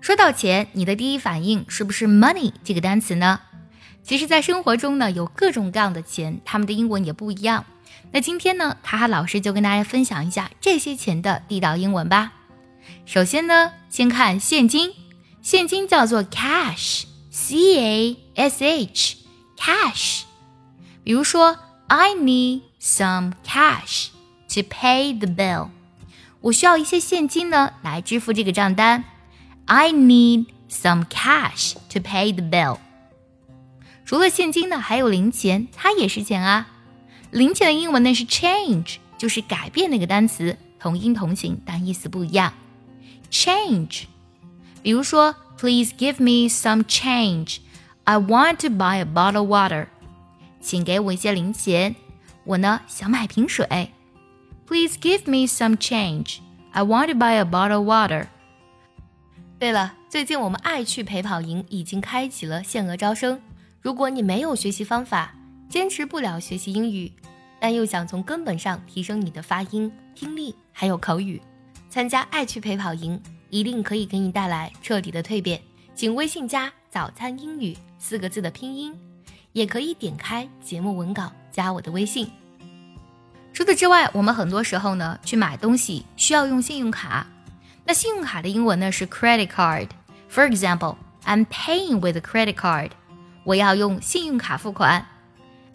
说到钱，你的第一反应是不是 money 这个单词呢？其实，在生活中呢，有各种各样的钱，它们的英文也不一样。那今天呢，卡卡老师就跟大家分享一下这些钱的地道英文吧。首先呢，先看现金，现金叫做 cash，c a s h，cash。比如说，I need some cash to pay the bill。我需要一些现金呢，来支付这个账单。I need some cash to pay the bill。除了现金呢，还有零钱，它也是钱啊。零钱的英文呢是 change，就是改变那个单词，同音同形，但意思不一样。change，比如说，Please give me some change. I want to buy a bottle of water. 请给我一些零钱，我呢想买瓶水。Please give me some change. I want to buy a bottle of water. 对了，最近我们爱趣陪跑营已经开启了限额招生。如果你没有学习方法，坚持不了学习英语，但又想从根本上提升你的发音、听力还有口语，参加爱趣陪跑营一定可以给你带来彻底的蜕变。请微信加“早餐英语”四个字的拼音，也可以点开节目文稿加我的微信。除此之外，我们很多时候呢去买东西需要用信用卡，那信用卡的英文呢是 credit card。For example, I'm paying with a credit card. 我要用信用卡付款，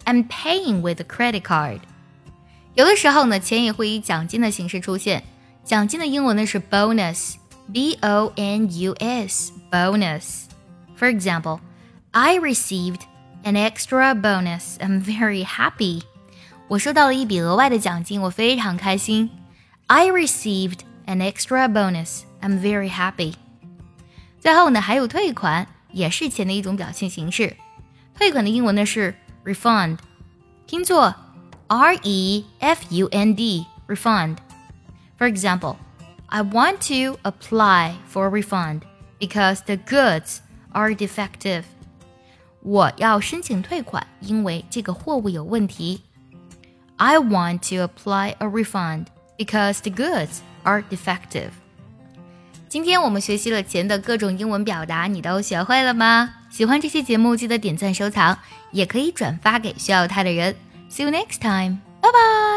I'm paying with a credit card。有的时候呢，钱也会以奖金的形式出现。奖金的英文呢是 bonus，b o n u s，bonus。For example, I received an extra bonus. I'm very happy. 我收到了一笔额外的奖金，我非常开心。I received an extra bonus. I'm very happy. 最后呢，还有退款，也是钱的一种表现形式。退款的英文呢是 refund，拼作 R E F U N D refund。For example, I want to apply for a refund because the goods are defective. 我要申请退款，因为这个货物有问题。I want to apply a refund because the goods are defective. 今天我们学习了钱的各种英文表达，你都学会了吗？喜欢这期节目，记得点赞收藏，也可以转发给需要它的人。See you next time，拜拜。